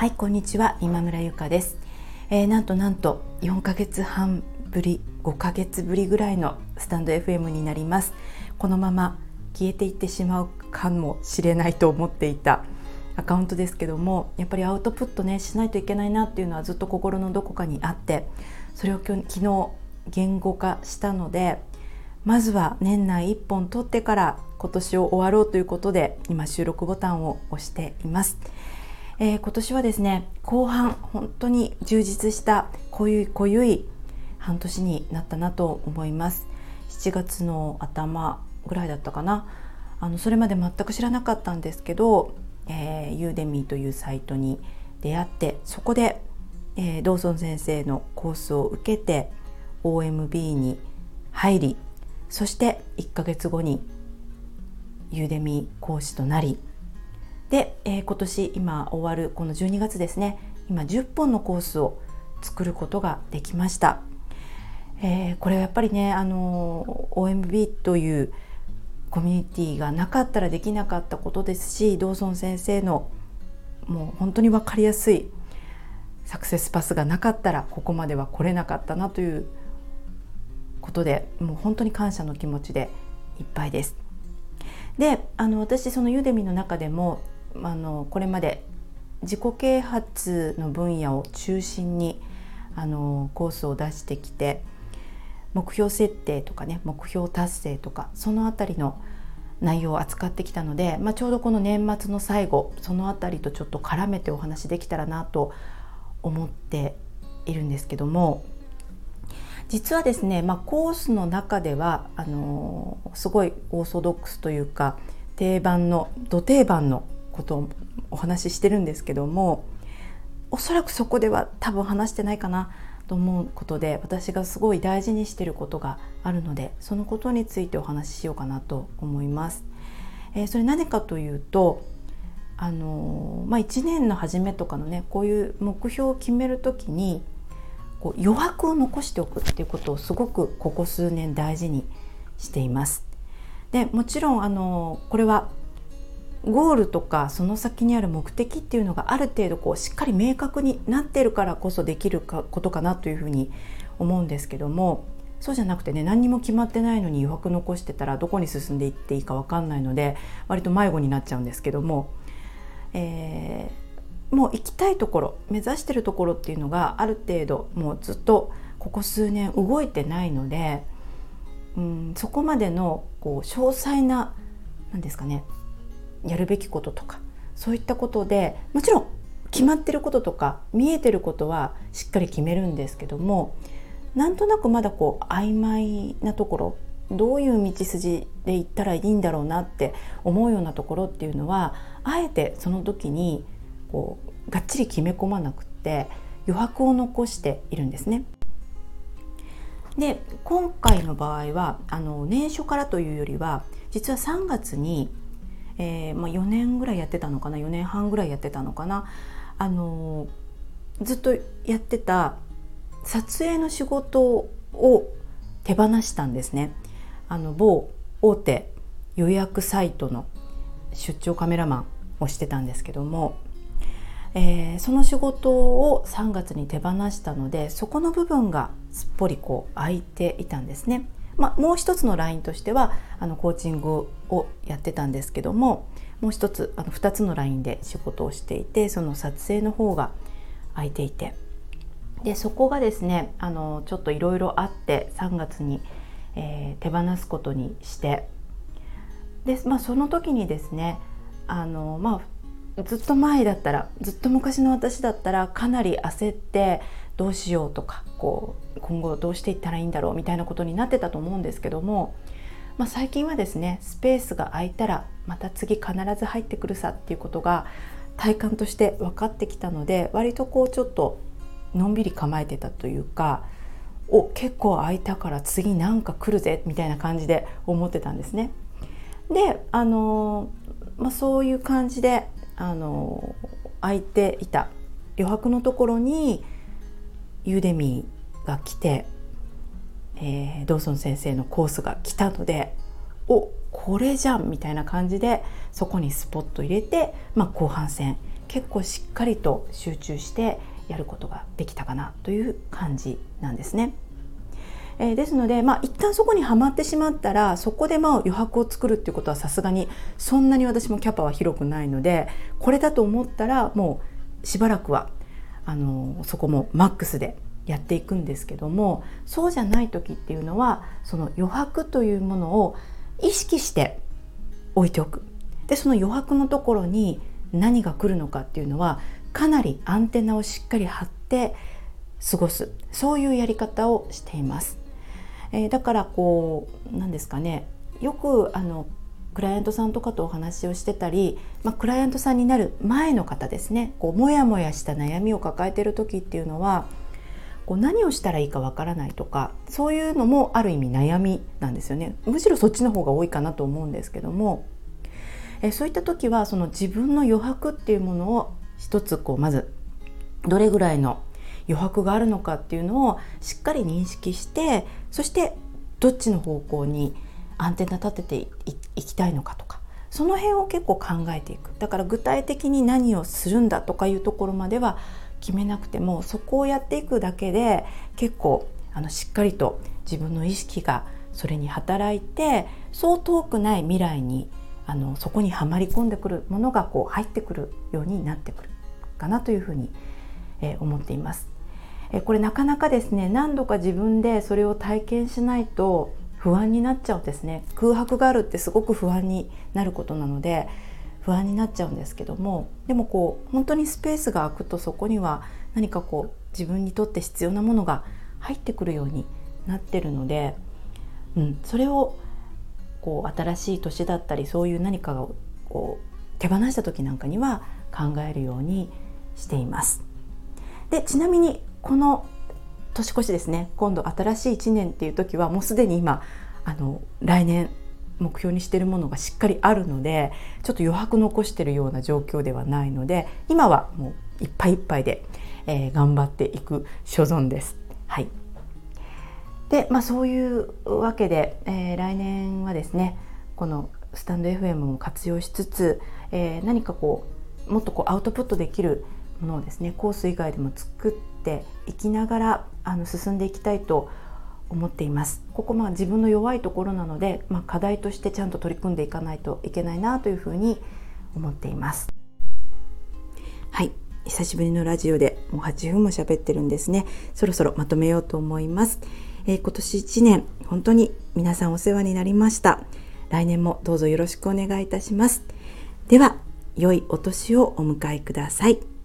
はいこんにちは。今村ゆかです、えー、なんとなんと4ヶ月半ぶり5ヶ月ぶりぐらいのスタンド FM になります。このまま消えていってしまうかもしれないと思っていたアカウントですけどもやっぱりアウトプットねしないといけないなっていうのはずっと心のどこかにあってそれを昨日言語化したのでまずは年内1本取ってから今年を終わろうということで今収録ボタンを押しています、えー、今年はですね後半本当に充実した濃ゆい濃ゆい半年になったなと思います。7月の頭ぐらいだったかな。あのそれまで全く知らなかったんですけど、えー、ユーデミーというサイトに出会ってそこで、えー、ドーソン先生のコースを受けて OMB に入りそして1ヶ月後にユーデミー講師となりで、えー、今年今終わるこの12月ですね今10本のコースを作ることができました、えー、これはやっぱりねあの OMB というコミュニティがなかったらできなかったことですしドーソン先生のもう本当に分かりやすいサクセスパスがなかったらここまでは来れなかったなということでもう本当に感謝の気持ちでいっぱいです。であの私そのユーデミの中でもあのこれまで自己啓発の分野を中心にあのコースを出してきて目標設定とかね目標達成とかその辺りの内容を扱ってきたので、まあ、ちょうどこの年末の最後その辺りとちょっと絡めてお話できたらなと思っているんですけども実はですね、まあ、コースの中ではあのすごいオーソドックスというか定番のど定番のことをお話ししてるんですけどもおそらくそこでは多分話してないかなと思うことで私がすごい大事にしてることがあるのでそのことについてお話ししようかなと思います。えー、それ何かというとあのまあ、1年の初めとかのねこういう目標を決める時にこう余白を残しておくっていうことをすごくここ数年大事にしています。でもちろんあのこれはゴールとかその先にある目的っていうのがある程度こうしっかり明確になってるからこそできるかことかなというふうに思うんですけどもそうじゃなくてね何にも決まってないのに余白残してたらどこに進んでいっていいか分かんないので割と迷子になっちゃうんですけども、えーもう行きたいところ目指してるところっていうのがある程度もうずっとここ数年動いてないので、うん、そこまでのこう詳細な何ですかねやるべきこととかそういったことでもちろん決まってることとか見えてることはしっかり決めるんですけどもなんとなくまだこう曖昧なところどういう道筋で行ったらいいんだろうなって思うようなところっていうのはあえてその時にこうがっちり決め込まなくって余白を残しているんですね。で今回の場合はあの年初からというよりは実は3月に、えー、まあ、4年ぐらいやってたのかな4年半ぐらいやってたのかなあのずっとやってた撮影の仕事を手放したんですね。あの某大手予約サイトの出張カメラマンをしてたんですけどもえー、その仕事を3月に手放したのでそこの部分がすっぽりこう空いていたんですね。まあ、もう一つのラインとしてはあのコーチングをやってたんですけどももう一つあの2つのラインで仕事をしていてその撮影の方が空いていて。でそこがですねあのちょっといろいろあって3月に、えー、手放すことにして。で、まあ、その時にですねあの、まあ、ずっと前だったらずっと昔の私だったらかなり焦ってどうしようとかこう今後どうしていったらいいんだろうみたいなことになってたと思うんですけども、まあ、最近はですねスペースが空いたらまた次必ず入ってくるさっていうことが体感として分かってきたので割とこうちょっとのんびり構えてたというかお結構空いたから次なんか来るぜみたいな感じで思ってたんですね。であのまあ、そういう感じであの空いていた余白のところにユーデミが来て、えー、ドーソン先生のコースが来たのでおこれじゃんみたいな感じでそこにスポット入れて、まあ、後半戦結構しっかりと集中してやることができたかなという感じなんですね。えー、ですので、まあ、一旦そこにはまってしまったらそこでまあ余白を作るっていうことはさすがにそんなに私もキャパは広くないのでこれだと思ったらもうしばらくはあのそこもマックスでやっていくんですけどもそうじゃない時っていうのはその余白というものを意識して置いておく。でその余白のところに何が来るのかっていうのはかなりアンテナをしっかり張って過ごす。そういうやり方をしています。えー、だからこう何ですかね。よくあのクライアントさんとかとお話をしてたり、まあ、クライアントさんになる前の方ですね。こうモヤモヤした悩みを抱えてる時っていうのはこう何をしたらいいかわからないとかそういうのもある意味悩みなんですよね。むしろそっちの方が多いかなと思うんですけどもえそういった時はその自分の余白っていうものを一つこうまずどれぐらいの余白があるのかっていうのをしっかり認識してそしてどっちの方向にアンテナ立てていきたいのかとかその辺を結構考えていく。だから具体的に何をするんだとかいうところまでは決めなくてもそこをやっていくだけで結構あのしっかりと自分の意識がそれに働いてそう遠くない未来にあのそこにはまり込んでくるものがこう入ってくるようになってくるかなというふうに、えー、思っています。えこれなかなかですね何度か自分でそれを体験しないと不安になっちゃうんですね空白があるってすごく不安になることなので不安になっちゃうんですけどもでもこう本当にスペースが空くとそこには何かこう自分にとって必要なものが入ってくるようになってるので、うん、それをこう新しい年だったりそういう何かをこう手放した時なんかには考えるようにしています。でちなみにこの年越しですね今度新しい1年っていう時はもうすでに今あの来年目標にしてるものがしっかりあるのでちょっと余白残してるような状況ではないので今はもういっぱいいっぱいで、えー、頑張っていく所存です。はいでまあ、そういうわけで、えー、来年はですねこのスタンド FM を活用しつつ、えー、何かこうもっとこうアウトプットできるものをですねコース以外でも作っていきながらあの進んでいきたいと思います思っています。ここまあ自分の弱いところなので、まあ、課題としてちゃんと取り組んでいかないといけないなというふうに思っています。はい。久しぶりのラジオでもう8分も喋ってるんですね。そろそろまとめようと思います、えー、今年1年本当に皆さんお世話になりました。来年もどうぞよろしくお願いいたします。では良いお年をお迎えください。